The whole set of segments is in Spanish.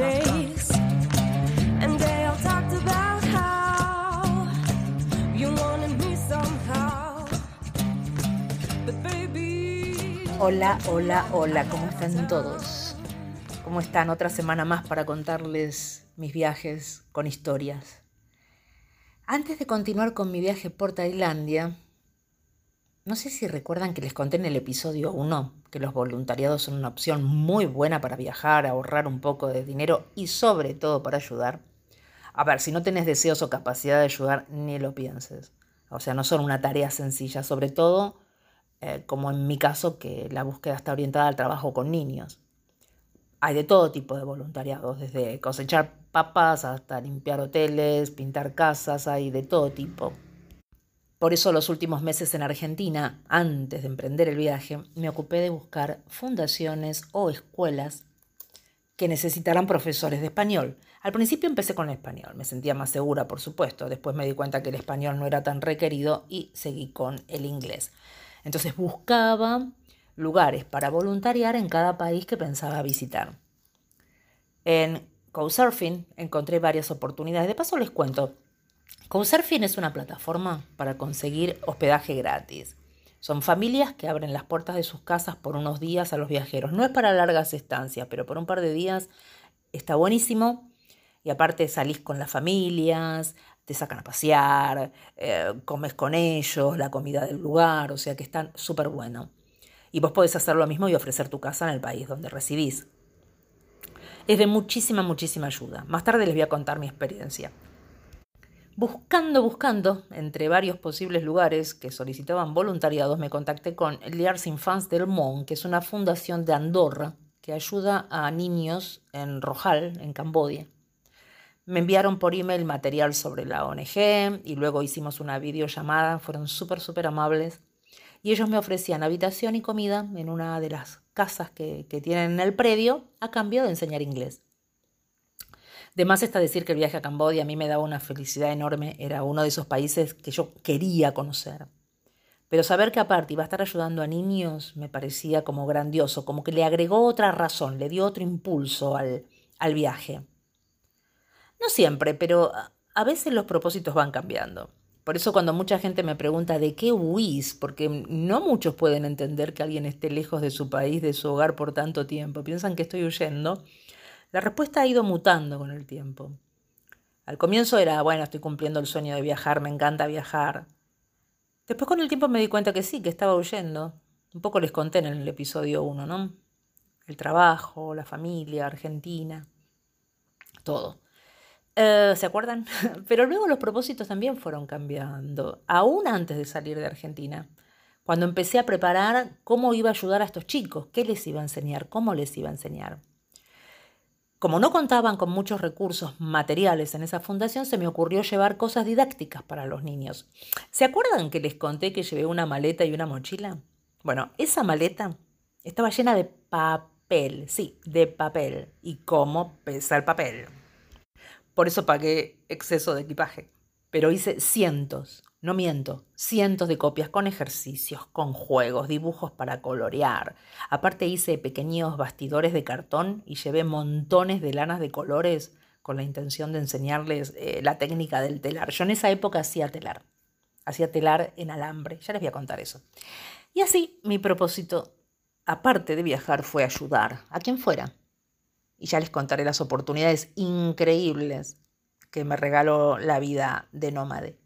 And somehow. Hola, hola, hola, ¿cómo están todos? ¿Cómo están? Otra semana más para contarles mis viajes con historias. Antes de continuar con mi viaje por Tailandia, no sé si recuerdan que les conté en el episodio 1 que los voluntariados son una opción muy buena para viajar, ahorrar un poco de dinero y sobre todo para ayudar. A ver, si no tenés deseos o capacidad de ayudar, ni lo pienses. O sea, no son una tarea sencilla, sobre todo eh, como en mi caso, que la búsqueda está orientada al trabajo con niños. Hay de todo tipo de voluntariados, desde cosechar papas hasta limpiar hoteles, pintar casas, hay de todo tipo. Por eso los últimos meses en Argentina, antes de emprender el viaje, me ocupé de buscar fundaciones o escuelas que necesitaran profesores de español. Al principio empecé con el español, me sentía más segura, por supuesto. Después me di cuenta que el español no era tan requerido y seguí con el inglés. Entonces buscaba lugares para voluntariar en cada país que pensaba visitar. En Couchsurfing encontré varias oportunidades. De paso les cuento, Couchsurfing es una plataforma para conseguir hospedaje gratis. Son familias que abren las puertas de sus casas por unos días a los viajeros. No es para largas estancias, pero por un par de días está buenísimo. Y aparte salís con las familias, te sacan a pasear, eh, comes con ellos, la comida del lugar, o sea que están súper bueno. Y vos podés hacer lo mismo y ofrecer tu casa en el país donde residís. Es de muchísima, muchísima ayuda. Más tarde les voy a contar mi experiencia. Buscando, buscando, entre varios posibles lugares que solicitaban voluntariados, me contacté con Liars Infants del Mont, que es una fundación de Andorra que ayuda a niños en Rojal, en Camboya. Me enviaron por email material sobre la ONG y luego hicimos una videollamada, fueron súper, súper amables. Y ellos me ofrecían habitación y comida en una de las casas que tienen en el predio a cambio de enseñar inglés. De más está decir que el viaje a Camboya a mí me daba una felicidad enorme, era uno de esos países que yo quería conocer. Pero saber que aparte iba a estar ayudando a niños me parecía como grandioso, como que le agregó otra razón, le dio otro impulso al, al viaje. No siempre, pero a veces los propósitos van cambiando. Por eso cuando mucha gente me pregunta de qué huís, porque no muchos pueden entender que alguien esté lejos de su país, de su hogar por tanto tiempo, piensan que estoy huyendo, la respuesta ha ido mutando con el tiempo. Al comienzo era, bueno, estoy cumpliendo el sueño de viajar, me encanta viajar. Después con el tiempo me di cuenta que sí, que estaba huyendo. Un poco les conté en el episodio 1, ¿no? El trabajo, la familia, Argentina, todo. Eh, ¿Se acuerdan? Pero luego los propósitos también fueron cambiando, aún antes de salir de Argentina. Cuando empecé a preparar cómo iba a ayudar a estos chicos, qué les iba a enseñar, cómo les iba a enseñar. Como no contaban con muchos recursos materiales en esa fundación, se me ocurrió llevar cosas didácticas para los niños. ¿Se acuerdan que les conté que llevé una maleta y una mochila? Bueno, esa maleta estaba llena de papel, sí, de papel. ¿Y cómo pesa el papel? Por eso pagué exceso de equipaje. Pero hice cientos, no miento, cientos de copias con ejercicios, con juegos, dibujos para colorear. Aparte hice pequeños bastidores de cartón y llevé montones de lanas de colores con la intención de enseñarles eh, la técnica del telar. Yo en esa época hacía telar, hacía telar en alambre, ya les voy a contar eso. Y así mi propósito, aparte de viajar, fue ayudar a quien fuera. Y ya les contaré las oportunidades increíbles que me regaló la vida de nómade.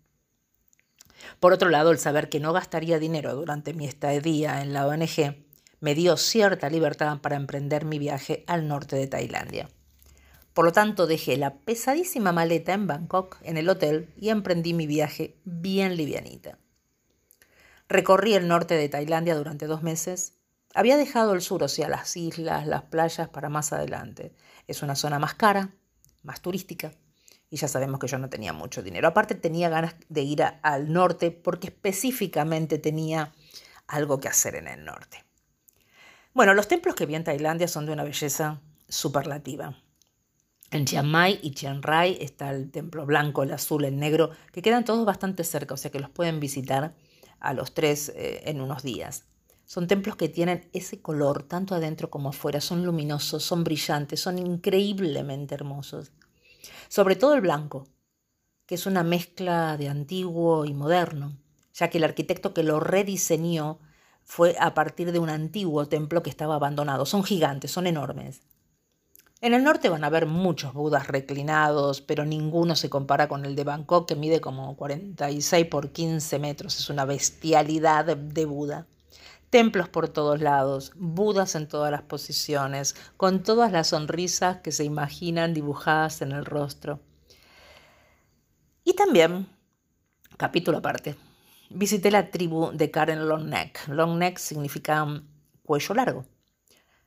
Por otro lado, el saber que no gastaría dinero durante mi estadía en la ONG me dio cierta libertad para emprender mi viaje al norte de Tailandia. Por lo tanto, dejé la pesadísima maleta en Bangkok, en el hotel, y emprendí mi viaje bien livianita. Recorrí el norte de Tailandia durante dos meses. Había dejado el sur, o sea, las islas, las playas, para más adelante. Es una zona más cara, más turística, y ya sabemos que yo no tenía mucho dinero. Aparte tenía ganas de ir al norte porque específicamente tenía algo que hacer en el norte. Bueno, los templos que vi en Tailandia son de una belleza superlativa. En Chiang Mai y Chiang Rai está el templo blanco, el azul, el negro, que quedan todos bastante cerca, o sea que los pueden visitar a los tres eh, en unos días. Son templos que tienen ese color, tanto adentro como afuera. Son luminosos, son brillantes, son increíblemente hermosos. Sobre todo el blanco, que es una mezcla de antiguo y moderno, ya que el arquitecto que lo rediseñó fue a partir de un antiguo templo que estaba abandonado. Son gigantes, son enormes. En el norte van a haber muchos budas reclinados, pero ninguno se compara con el de Bangkok, que mide como 46 por 15 metros. Es una bestialidad de Buda. Templos por todos lados, budas en todas las posiciones, con todas las sonrisas que se imaginan dibujadas en el rostro. Y también, capítulo aparte, visité la tribu de Karen Longneck. Longneck significa cuello largo.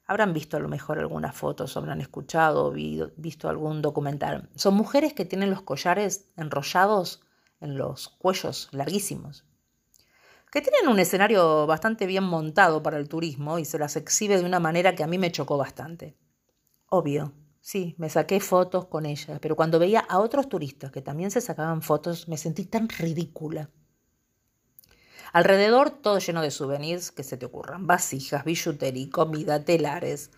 Habrán visto a lo mejor algunas fotos, habrán escuchado o visto algún documental. Son mujeres que tienen los collares enrollados en los cuellos larguísimos, que tienen un escenario bastante bien montado para el turismo y se las exhibe de una manera que a mí me chocó bastante. Obvio, sí, me saqué fotos con ellas, pero cuando veía a otros turistas que también se sacaban fotos me sentí tan ridícula. Alrededor todo lleno de souvenirs que se te ocurran, vasijas, billutería, comida, telares.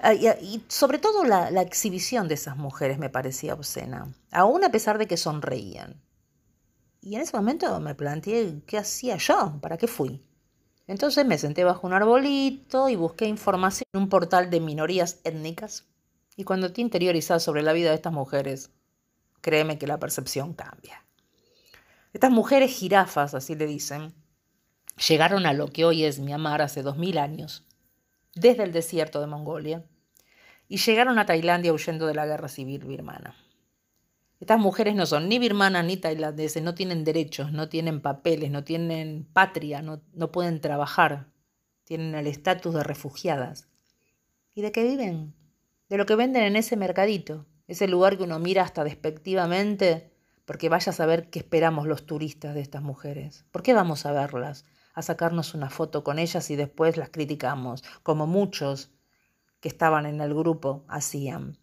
Ah, y sobre todo la, la exhibición de esas mujeres me parecía obscena, aún a pesar de que sonreían. Y en ese momento me planteé qué hacía yo, para qué fui. Entonces me senté bajo un arbolito y busqué información en un portal de minorías étnicas. Y cuando te interiorizas sobre la vida de estas mujeres, créeme que la percepción cambia. Estas mujeres jirafas, así le dicen, llegaron a lo que hoy es Myanmar hace dos mil años, desde el desierto de Mongolia, y llegaron a Tailandia huyendo de la guerra civil birmana. Estas mujeres no son ni birmanas ni tailandeses, no tienen derechos, no tienen papeles, no tienen patria, no, no pueden trabajar, tienen el estatus de refugiadas. ¿Y de qué viven? De lo que venden en ese mercadito, ese lugar que uno mira hasta despectivamente porque vaya a saber qué esperamos los turistas de estas mujeres. ¿Por qué vamos a verlas? A sacarnos una foto con ellas y después las criticamos, como muchos que estaban en el grupo hacían.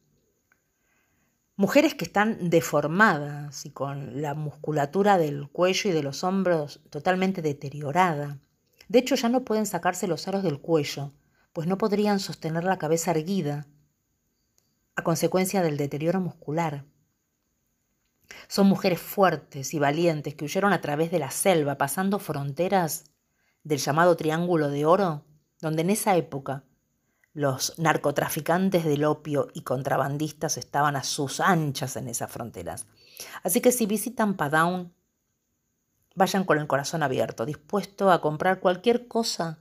Mujeres que están deformadas y con la musculatura del cuello y de los hombros totalmente deteriorada. De hecho, ya no pueden sacarse los aros del cuello, pues no podrían sostener la cabeza erguida a consecuencia del deterioro muscular. Son mujeres fuertes y valientes que huyeron a través de la selva, pasando fronteras del llamado Triángulo de Oro, donde en esa época los narcotraficantes del opio y contrabandistas estaban a sus anchas en esas fronteras. Así que si visitan Padaun, vayan con el corazón abierto, dispuesto a comprar cualquier cosa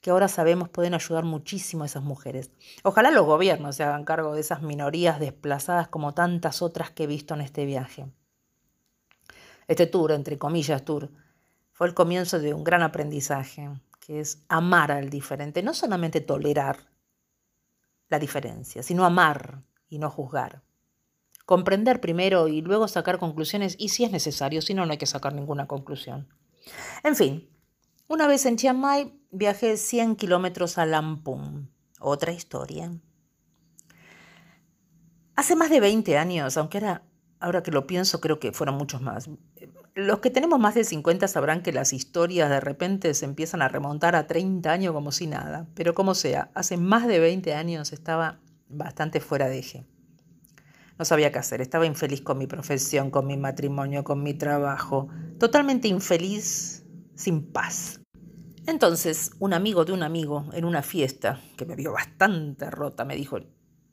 que ahora sabemos pueden ayudar muchísimo a esas mujeres. Ojalá los gobiernos se hagan cargo de esas minorías desplazadas como tantas otras que he visto en este viaje. Este tour, entre comillas tour, fue el comienzo de un gran aprendizaje, que es amar al diferente, no solamente tolerar la diferencia, sino amar y no juzgar. Comprender primero y luego sacar conclusiones y si es necesario, si no, no hay que sacar ninguna conclusión. En fin, una vez en Chiang Mai viajé 100 kilómetros a Lampung. Otra historia. Hace más de 20 años, aunque era, ahora que lo pienso, creo que fueron muchos más. Los que tenemos más de 50 sabrán que las historias de repente se empiezan a remontar a 30 años como si nada. Pero como sea, hace más de 20 años estaba bastante fuera de eje. No sabía qué hacer, estaba infeliz con mi profesión, con mi matrimonio, con mi trabajo, totalmente infeliz, sin paz. Entonces, un amigo de un amigo en una fiesta, que me vio bastante rota, me dijo,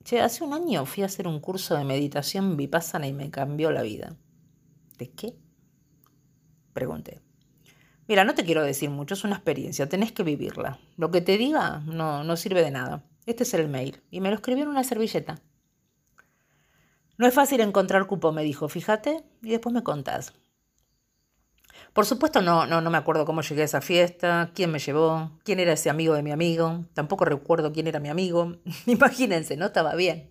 che, hace un año fui a hacer un curso de meditación vipassana y me cambió la vida. ¿De qué? Pregunté. Mira, no te quiero decir mucho, es una experiencia, tenés que vivirla. Lo que te diga no, no sirve de nada. Este es el mail. Y me lo escribió en una servilleta. No es fácil encontrar cupo, me dijo, fíjate, y después me contás. Por supuesto no, no, no me acuerdo cómo llegué a esa fiesta, quién me llevó, quién era ese amigo de mi amigo, tampoco recuerdo quién era mi amigo. Imagínense, no estaba bien.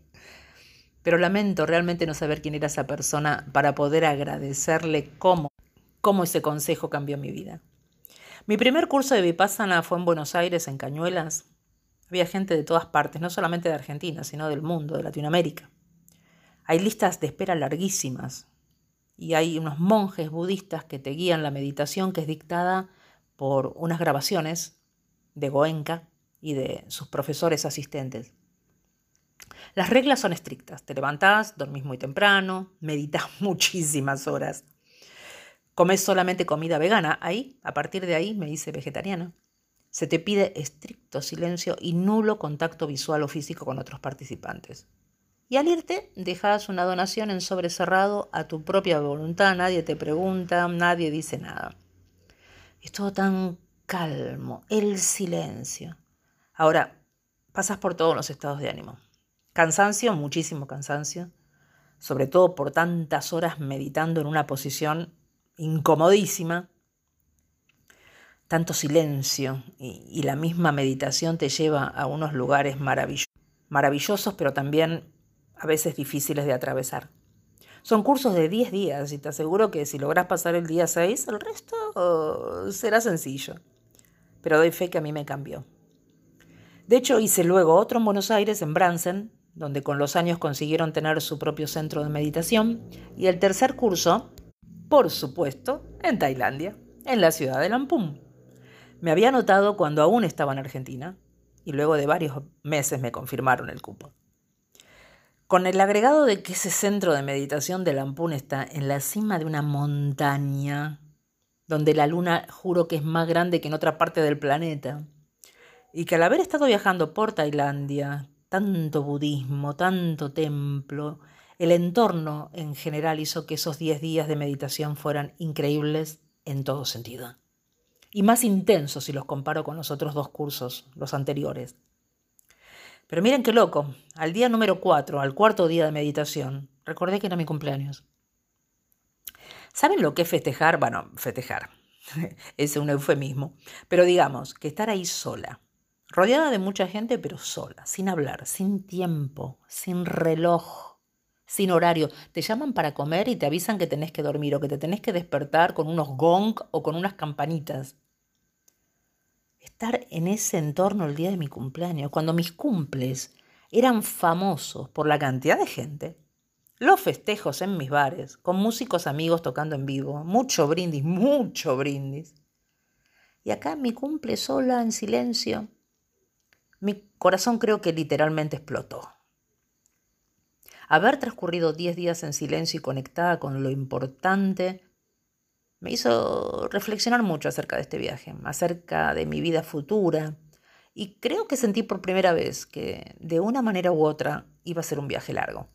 Pero lamento realmente no saber quién era esa persona para poder agradecerle cómo, cómo ese consejo cambió mi vida. Mi primer curso de Vipassana fue en Buenos Aires, en Cañuelas. Había gente de todas partes, no solamente de Argentina, sino del mundo, de Latinoamérica. Hay listas de espera larguísimas, y hay unos monjes budistas que te guían la meditación que es dictada por unas grabaciones de Goenka y de sus profesores asistentes. Las reglas son estrictas. Te levantás, dormís muy temprano, meditas muchísimas horas. Comes solamente comida vegana. Ahí, a partir de ahí, me hice vegetariana. Se te pide estricto silencio y nulo contacto visual o físico con otros participantes. Y al irte, dejas una donación en sobre cerrado a tu propia voluntad. Nadie te pregunta, nadie dice nada. Es todo tan calmo, el silencio. Ahora, pasas por todos los estados de ánimo. Cansancio, muchísimo cansancio, sobre todo por tantas horas meditando en una posición incomodísima. Tanto silencio y, y la misma meditación te lleva a unos lugares maravillosos, maravillosos, pero también a veces difíciles de atravesar. Son cursos de 10 días y te aseguro que si logras pasar el día 6, el resto será sencillo. Pero doy fe que a mí me cambió. De hecho, hice luego otro en Buenos Aires, en Bransen, donde con los años consiguieron tener su propio centro de meditación, y el tercer curso, por supuesto, en Tailandia, en la ciudad de Lampung. Me había notado cuando aún estaba en Argentina, y luego de varios meses me confirmaron el cupo. Con el agregado de que ese centro de meditación de Lampún está en la cima de una montaña, donde la luna juro que es más grande que en otra parte del planeta, y que al haber estado viajando por Tailandia, tanto budismo, tanto templo, el entorno en general hizo que esos 10 días de meditación fueran increíbles en todo sentido. Y más intensos si los comparo con los otros dos cursos, los anteriores. Pero miren qué loco, al día número 4, al cuarto día de meditación, recordé que era mi cumpleaños. ¿Saben lo que es festejar? Bueno, festejar. es un eufemismo. Pero digamos, que estar ahí sola, rodeada de mucha gente, pero sola, sin hablar, sin tiempo, sin reloj, sin horario. Te llaman para comer y te avisan que tenés que dormir o que te tenés que despertar con unos gong o con unas campanitas estar en ese entorno el día de mi cumpleaños, cuando mis cumples eran famosos por la cantidad de gente, los festejos en mis bares, con músicos amigos tocando en vivo, mucho brindis, mucho brindis. Y acá mi cumple sola, en silencio, mi corazón creo que literalmente explotó. Haber transcurrido diez días en silencio y conectada con lo importante me hizo reflexionar mucho acerca de este viaje, acerca de mi vida futura, y creo que sentí por primera vez que de una manera u otra iba a ser un viaje largo.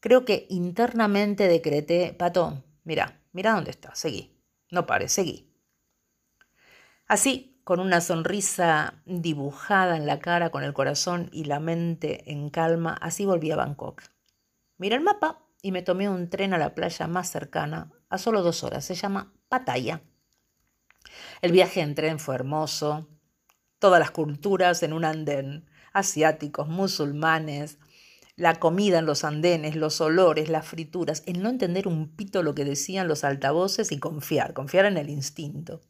Creo que internamente decreté, Pato, mira, mira dónde está, seguí, no pares, seguí. Así, con una sonrisa dibujada en la cara, con el corazón y la mente en calma, así volví a Bangkok. Miré el mapa y me tomé un tren a la playa más cercana, a solo dos horas. Se llama Pattaya. El viaje en tren fue hermoso. Todas las culturas en un andén. Asiáticos, musulmanes, la comida en los andenes, los olores, las frituras, el no entender un pito lo que decían los altavoces y confiar, confiar en el instinto.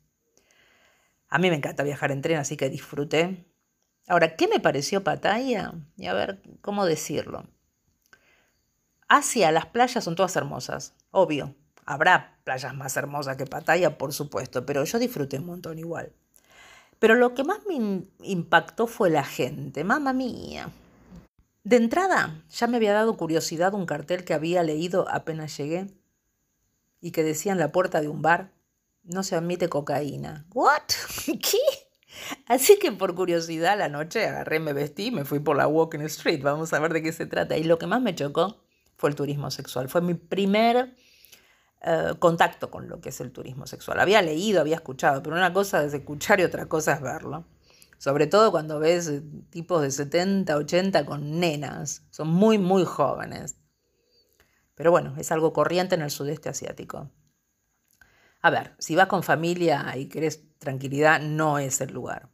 A mí me encanta viajar en tren, así que disfruté. Ahora, ¿qué me pareció Pattaya? Y a ver, ¿cómo decirlo? Asia, las playas son todas hermosas, obvio. Habrá playas más hermosas que Pattaya, por supuesto, pero yo disfruté un montón igual. Pero lo que más me impactó fue la gente, mamá mía. De entrada, ya me había dado curiosidad un cartel que había leído apenas llegué y que decía en la puerta de un bar, no se admite cocaína. ¿What? ¿Qué? Así que por curiosidad la noche agarré, me vestí y me fui por la Walking Street. Vamos a ver de qué se trata. Y lo que más me chocó fue el turismo sexual. Fue mi primer eh, contacto con lo que es el turismo sexual. Había leído, había escuchado, pero una cosa es escuchar y otra cosa es verlo. Sobre todo cuando ves eh, tipos de 70, 80 con nenas. Son muy, muy jóvenes. Pero bueno, es algo corriente en el sudeste asiático. A ver, si vas con familia y querés tranquilidad, no es el lugar.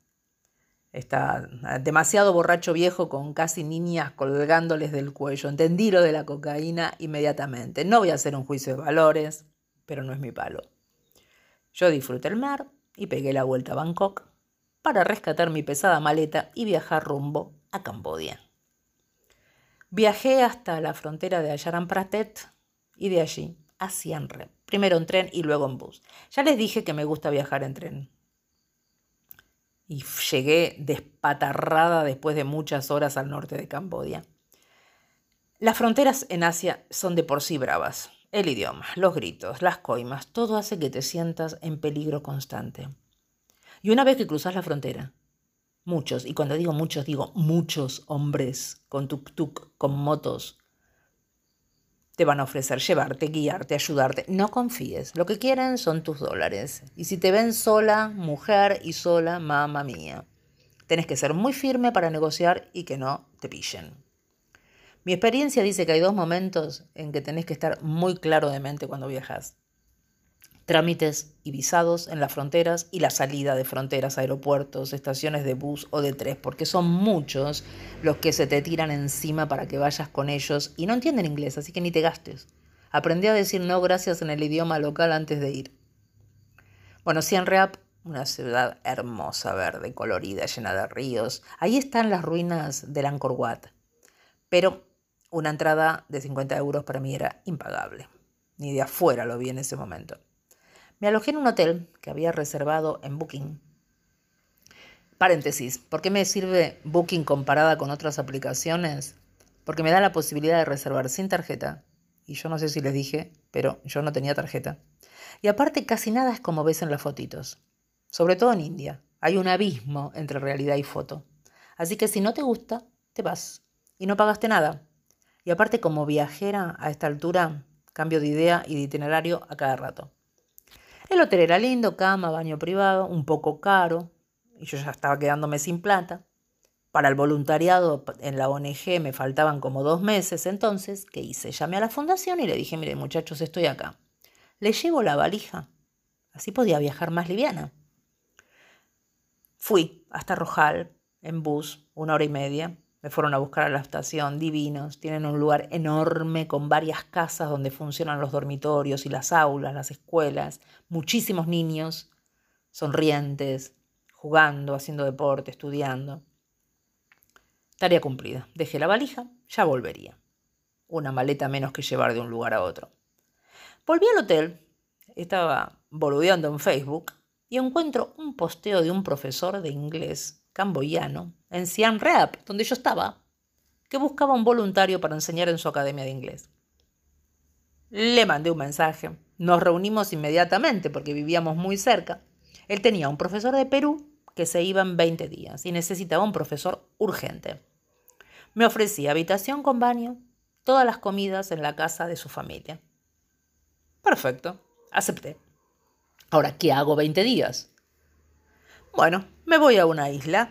Está demasiado borracho viejo con casi niñas colgándoles del cuello. Entendí lo de la cocaína inmediatamente. No voy a hacer un juicio de valores, pero no es mi palo. Yo disfruté el mar y pegué la vuelta a Bangkok para rescatar mi pesada maleta y viajar rumbo a Cambodia. Viajé hasta la frontera de Ayaran Pratet y de allí a Siem Reap. Primero en tren y luego en bus. Ya les dije que me gusta viajar en tren. Y llegué despatarrada después de muchas horas al norte de Camboya. Las fronteras en Asia son de por sí bravas. El idioma, los gritos, las coimas, todo hace que te sientas en peligro constante. Y una vez que cruzas la frontera, muchos, y cuando digo muchos digo muchos hombres con tuk-tuk, con motos, te van a ofrecer llevarte, guiarte, ayudarte. No confíes. Lo que quieren son tus dólares. Y si te ven sola, mujer y sola, mamá mía. Tenés que ser muy firme para negociar y que no te pillen. Mi experiencia dice que hay dos momentos en que tenés que estar muy claro de mente cuando viajas trámites y visados en las fronteras y la salida de fronteras, aeropuertos, estaciones de bus o de tres, porque son muchos los que se te tiran encima para que vayas con ellos y no entienden inglés, así que ni te gastes. Aprendí a decir no gracias en el idioma local antes de ir. Bueno, Siem Reap, una ciudad hermosa, verde, colorida, llena de ríos. Ahí están las ruinas del Angkor Wat. Pero una entrada de 50 euros para mí era impagable. Ni de afuera lo vi en ese momento. Me alojé en un hotel que había reservado en Booking. Paréntesis, ¿por qué me sirve Booking comparada con otras aplicaciones? Porque me da la posibilidad de reservar sin tarjeta. Y yo no sé si les dije, pero yo no tenía tarjeta. Y aparte casi nada es como ves en las fotitos. Sobre todo en India. Hay un abismo entre realidad y foto. Así que si no te gusta, te vas. Y no pagaste nada. Y aparte como viajera a esta altura, cambio de idea y de itinerario a cada rato. El hotel era lindo, cama, baño privado, un poco caro, y yo ya estaba quedándome sin plata. Para el voluntariado en la ONG me faltaban como dos meses, entonces, ¿qué hice? Llamé a la fundación y le dije, mire muchachos, estoy acá. Le llevo la valija. Así podía viajar más liviana. Fui hasta Rojal en bus, una hora y media. Me fueron a buscar a la estación, divinos. Tienen un lugar enorme con varias casas donde funcionan los dormitorios y las aulas, las escuelas. Muchísimos niños sonrientes, jugando, haciendo deporte, estudiando. Tarea cumplida. Dejé la valija, ya volvería. Una maleta menos que llevar de un lugar a otro. Volví al hotel, estaba boludeando en Facebook y encuentro un posteo de un profesor de inglés camboyano, en Siem Reap, donde yo estaba, que buscaba un voluntario para enseñar en su academia de inglés. Le mandé un mensaje. Nos reunimos inmediatamente porque vivíamos muy cerca. Él tenía un profesor de Perú que se iba en 20 días y necesitaba un profesor urgente. Me ofrecía habitación con baño, todas las comidas en la casa de su familia. Perfecto, acepté. Ahora, ¿qué hago 20 días? Bueno, me voy a una isla,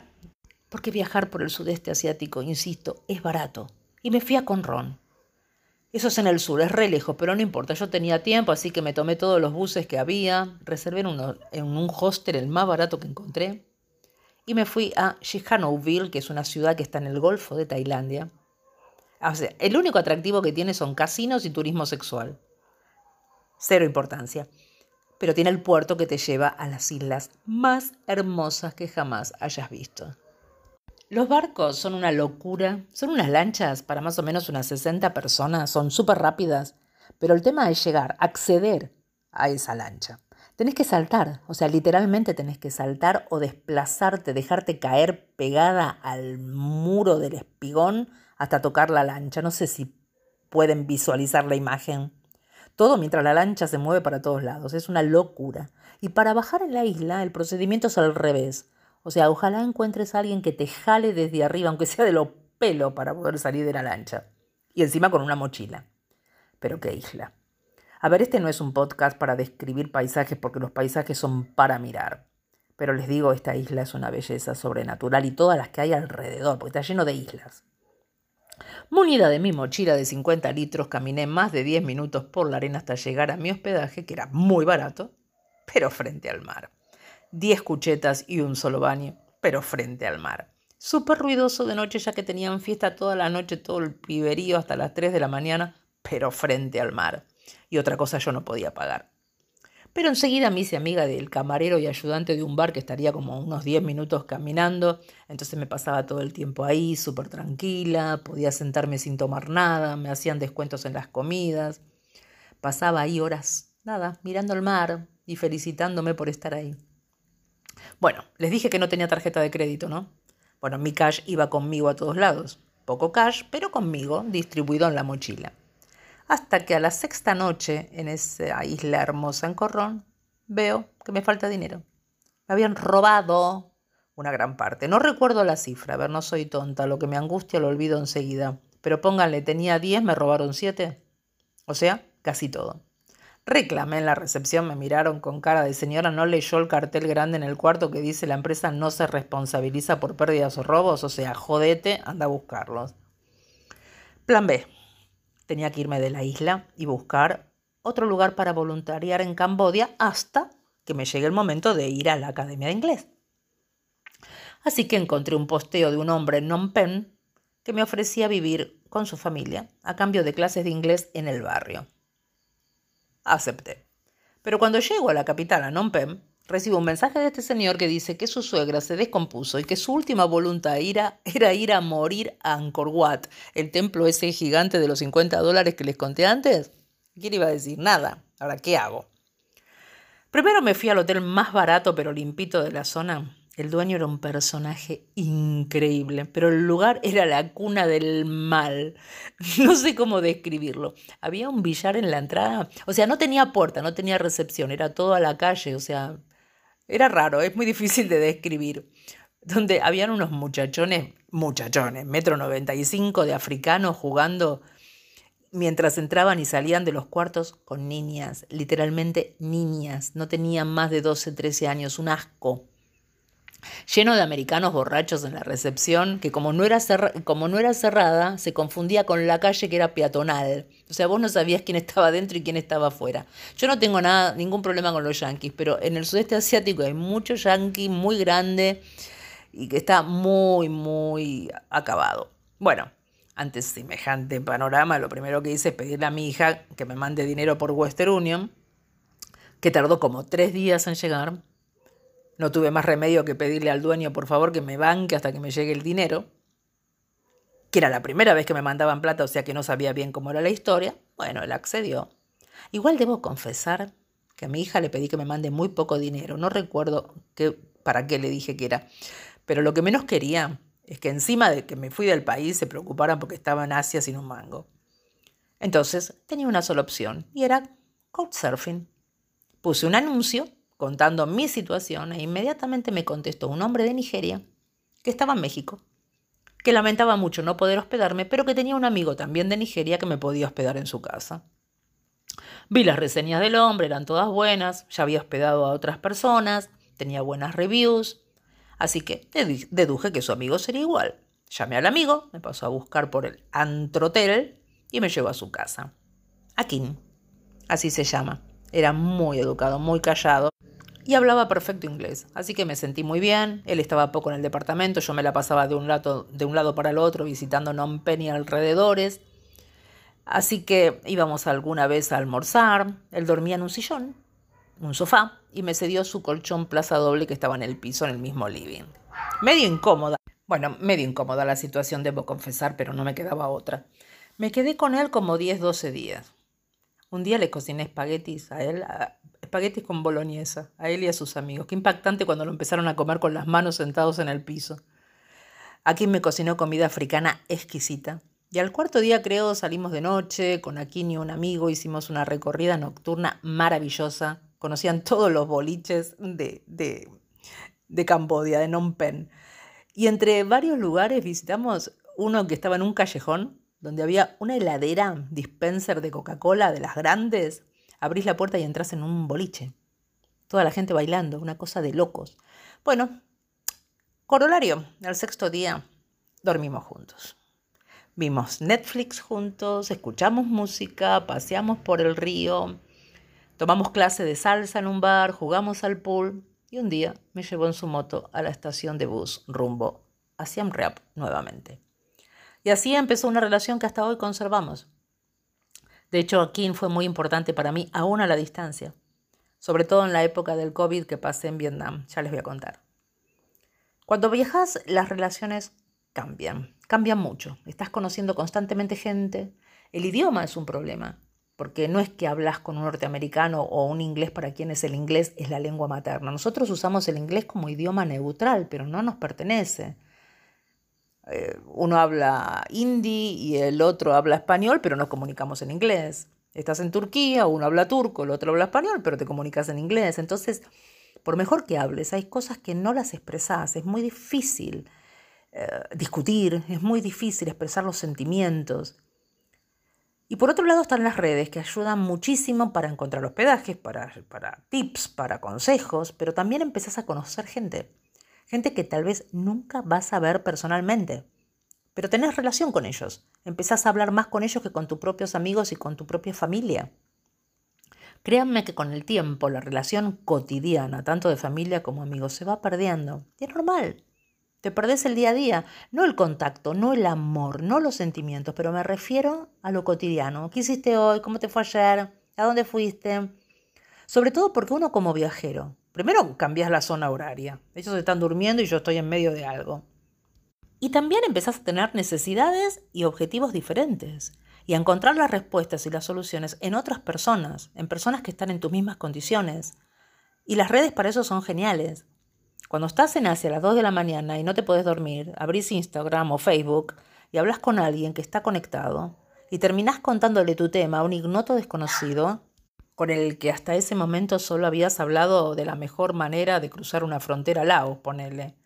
porque viajar por el sudeste asiático, insisto, es barato. Y me fui a Conrón. Eso es en el sur, es re lejos, pero no importa, yo tenía tiempo, así que me tomé todos los buses que había, reservé en, un hostel el más barato que encontré, y me fui a Sihanoukville, que es una ciudad que está en el Golfo de Tailandia. O el único atractivo que tiene son casinos y turismo sexual. Cero importancia pero tiene el puerto que te lleva a las islas más hermosas que jamás hayas visto. Los barcos son una locura, son unas lanchas para más o menos unas 60 personas, son súper rápidas, pero el tema es llegar, acceder a esa lancha. Tenés que saltar, o sea, literalmente tenés que saltar o desplazarte, dejarte caer pegada al muro del espigón hasta tocar la lancha. No sé si pueden visualizar la imagen. Todo mientras la lancha se mueve para todos lados. Es una locura. Y para bajar en la isla el procedimiento es al revés. O sea, ojalá encuentres a alguien que te jale desde arriba, aunque sea de lo pelo, para poder salir de la lancha. Y encima con una mochila. Pero qué isla. A ver, este no es un podcast para describir paisajes porque los paisajes son para mirar. Pero les digo, esta isla es una belleza sobrenatural y todas las que hay alrededor, porque está lleno de islas. Munida de mi mochila de 50 litros, caminé más de 10 minutos por la arena hasta llegar a mi hospedaje, que era muy barato, pero frente al mar. 10 cuchetas y un solo baño, pero frente al mar. Súper ruidoso de noche ya que tenían fiesta toda la noche, todo el piberío hasta las 3 de la mañana, pero frente al mar. Y otra cosa yo no podía pagar. Pero enseguida me hice amiga del camarero y ayudante de un bar que estaría como unos 10 minutos caminando, entonces me pasaba todo el tiempo ahí, súper tranquila, podía sentarme sin tomar nada, me hacían descuentos en las comidas, pasaba ahí horas, nada, mirando el mar y felicitándome por estar ahí. Bueno, les dije que no tenía tarjeta de crédito, ¿no? Bueno, mi cash iba conmigo a todos lados. Poco cash, pero conmigo, distribuido en la mochila. Hasta que a la sexta noche, en esa isla hermosa en Corrón, veo que me falta dinero. Me habían robado una gran parte. No recuerdo la cifra, a ver, no soy tonta, lo que me angustia lo olvido enseguida. Pero pónganle, tenía 10, me robaron 7. O sea, casi todo. Reclamé en la recepción, me miraron con cara de señora, no leyó el cartel grande en el cuarto que dice la empresa no se responsabiliza por pérdidas o robos, o sea, jodete, anda a buscarlos. Plan B. Tenía que irme de la isla y buscar otro lugar para voluntariar en Cambodia hasta que me llegue el momento de ir a la Academia de Inglés. Así que encontré un posteo de un hombre en Phnom Penh que me ofrecía vivir con su familia a cambio de clases de inglés en el barrio acepté. Pero cuando llego a la capital, a Phnom Penh, recibo un mensaje de este señor que dice que su suegra se descompuso y que su última voluntad era, ir a morir a Angkor Wat, el templo ese gigante de los 50 dólares que les conté antes. ¿Quién iba a decir? Nada. Ahora, ¿qué hago? Primero me fui al hotel más barato pero limpito de la zona el dueño era un personaje increíble, pero el lugar era la cuna del mal. No sé cómo describirlo. Había un billar en la entrada, o sea, no tenía puerta, no tenía recepción, era todo a la calle, o sea, era raro, es muy difícil de describir. Donde habían unos muchachones, muchachones, metro noventa y cinco de africanos jugando mientras entraban y salían de los cuartos con niñas, literalmente niñas, no tenían más de 12, 13 años, un asco lleno de americanos borrachos en la recepción, que como no, era como no era cerrada, se confundía con la calle que era peatonal. O sea, vos no sabías quién estaba dentro y quién estaba afuera. Yo no tengo nada, ningún problema con los yanquis, pero en el sudeste asiático hay mucho yanqui muy grande y que está muy, muy acabado. Bueno, ante semejante panorama, lo primero que hice es pedirle a mi hija que me mande dinero por Western Union, que tardó como tres días en llegar no tuve más remedio que pedirle al dueño, por favor, que me banque hasta que me llegue el dinero, que era la primera vez que me mandaban plata, o sea que no sabía bien cómo era la historia. Bueno, él accedió. Igual debo confesar que a mi hija le pedí que me mande muy poco dinero. No recuerdo qué, para qué le dije que era. Pero lo que menos quería es que encima de que me fui del país se preocuparan porque estaba en Asia sin un mango. Entonces tenía una sola opción y era Couchsurfing. Puse un anuncio contando mi situación e inmediatamente me contestó un hombre de Nigeria que estaba en México, que lamentaba mucho no poder hospedarme, pero que tenía un amigo también de Nigeria que me podía hospedar en su casa. Vi las reseñas del hombre, eran todas buenas, ya había hospedado a otras personas, tenía buenas reviews, así que deduje que su amigo sería igual. Llamé al amigo, me pasó a buscar por el Antrotel y me llevó a su casa. Akin, así se llama. Era muy educado, muy callado y hablaba perfecto inglés, así que me sentí muy bien. Él estaba poco en el departamento, yo me la pasaba de un lado, de un lado para el otro visitando Phnom Penh y alrededores. Así que íbamos alguna vez a almorzar. Él dormía en un sillón, un sofá, y me cedió su colchón plaza doble que estaba en el piso en el mismo living. Medio incómoda. Bueno, medio incómoda la situación, debo confesar, pero no me quedaba otra. Me quedé con él como 10, 12 días. Un día le cociné espaguetis a él, espaguetis con boloñesa, a él y a sus amigos. Qué impactante cuando lo empezaron a comer con las manos sentados en el piso. Akin me cocinó comida africana exquisita. Y al cuarto día, creo, salimos de noche, con Akin y un amigo, hicimos una recorrida nocturna maravillosa. Conocían todos los boliches de, de, de Cambodia, de Phnom Penh. Y entre varios lugares visitamos uno que estaba en un callejón, donde había una heladera dispenser de Coca-Cola de las grandes, abrís la puerta y entras en un boliche. Toda la gente bailando, una cosa de locos. Bueno, corolario, al sexto día dormimos juntos. Vimos Netflix juntos, escuchamos música, paseamos por el río, tomamos clase de salsa en un bar, jugamos al pool y un día me llevó en su moto a la estación de bus rumbo a Siem Reap nuevamente. Y así empezó una relación que hasta hoy conservamos. De hecho, Kim fue muy importante para mí, aún a la distancia, sobre todo en la época del COVID que pasé en Vietnam, ya les voy a contar. Cuando viajas, las relaciones cambian, cambian mucho. Estás conociendo constantemente gente, el idioma es un problema. porque no es que hablas con un norteamericano o un inglés para quienes el inglés es la lengua materna. Nosotros usamos el inglés como idioma neutral, pero no nos pertenece. Eh, uno habla hindi y el otro habla español, pero nos comunicamos en inglés. Estás en Turquía, uno habla turco, el otro habla español, pero te comunicas en inglés. Entonces, por mejor que hables, hay cosas que no las expresas. Es muy difícil eh, discutir, es muy difícil expresar los sentimientos. Y por otro lado están las redes que ayudan muchísimo para encontrar hospedajes, para, para tips, para consejos, pero también empezás a conocer gente. Gente que tal vez nunca vas a ver personalmente, pero tenés relación con ellos. Empezás a hablar más con ellos que con tus propios amigos y con tu propia familia. Créanme que con el tiempo la relación cotidiana, tanto de familia como amigos, se va perdiendo. Y es normal. Te perdés el día a día, no el contacto, no el amor, no los sentimientos, pero me refiero a lo cotidiano. ¿Qué hiciste hoy? ¿Cómo te fue ayer? ¿A dónde fuiste? Sobre todo porque uno como viajero, primero cambias la zona horaria. Ellos están durmiendo y yo estoy en medio de algo. Y también empezás a tener necesidades y objetivos diferentes y a encontrar las respuestas y las soluciones en otras personas, en personas que están en tus mismas condiciones. Y las redes para eso son geniales. Cuando estás en Asia a las 2 de la mañana y no te puedes dormir, abrís Instagram o Facebook y hablas con alguien que está conectado y terminás contándole tu tema a un ignoto desconocido con el que hasta ese momento solo habías hablado de la mejor manera de cruzar una frontera Laos, ponele.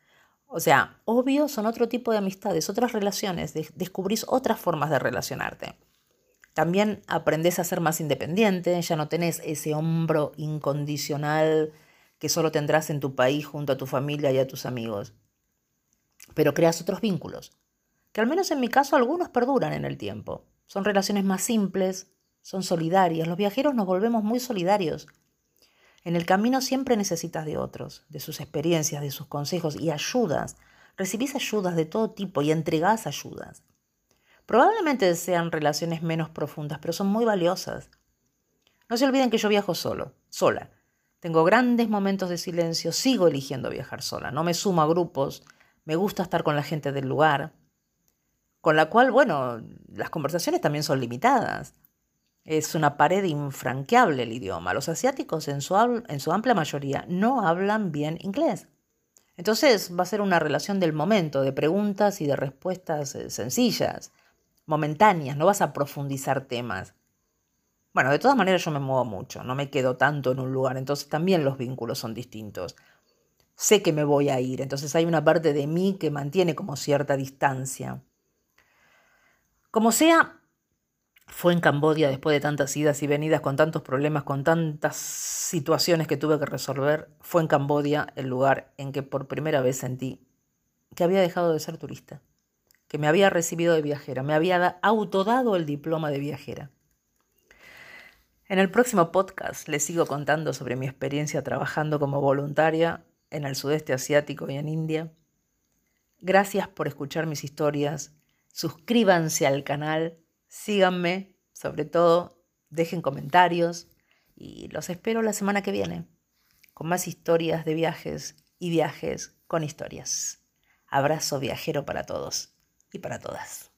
O sea, obvio son otro tipo de amistades, otras relaciones, descubrís otras formas de relacionarte. También aprendes a ser más independiente, ya no tenés ese hombro incondicional que solo tendrás en tu país junto a tu familia y a tus amigos. Pero creas otros vínculos, que al menos en mi caso algunos perduran en el tiempo. Son relaciones más simples, son solidarias. Los viajeros nos volvemos muy solidarios. En el camino siempre necesitas de otros, de sus experiencias, de sus consejos y ayudas. Recibís ayudas de todo tipo y entregás ayudas. Probablemente sean relaciones menos profundas, pero son muy valiosas. No se olviden que yo viajo solo, sola. Tengo grandes momentos de silencio, sigo eligiendo viajar sola, no me sumo a grupos, me gusta estar con la gente del lugar, con la cual, bueno, las conversaciones también son limitadas. Es una pared infranqueable el idioma. Los asiáticos en su, en su amplia mayoría no hablan bien inglés. Entonces va a ser una relación del momento, de preguntas y de respuestas eh, sencillas momentáneas, no vas a profundizar temas. Bueno, de todas maneras yo me muevo mucho, no me quedo tanto en un lugar, entonces también los vínculos son distintos. Sé que me voy a ir, entonces hay una parte de mí que mantiene como cierta distancia. Como sea, fue en Cambodia después de tantas idas y venidas, con tantos problemas, con tantas situaciones que tuve que resolver, fue en Cambodia el lugar en que por primera vez sentí que había dejado de ser turista que me había recibido de viajera, me había autodado el diploma de viajera. En el próximo podcast les sigo contando sobre mi experiencia trabajando como voluntaria en el sudeste asiático y en India. Gracias por escuchar mis historias. Suscríbanse al canal, síganme, sobre todo dejen comentarios y los espero la semana que viene con más historias de viajes y viajes con historias. Abrazo viajero para todos y para todas.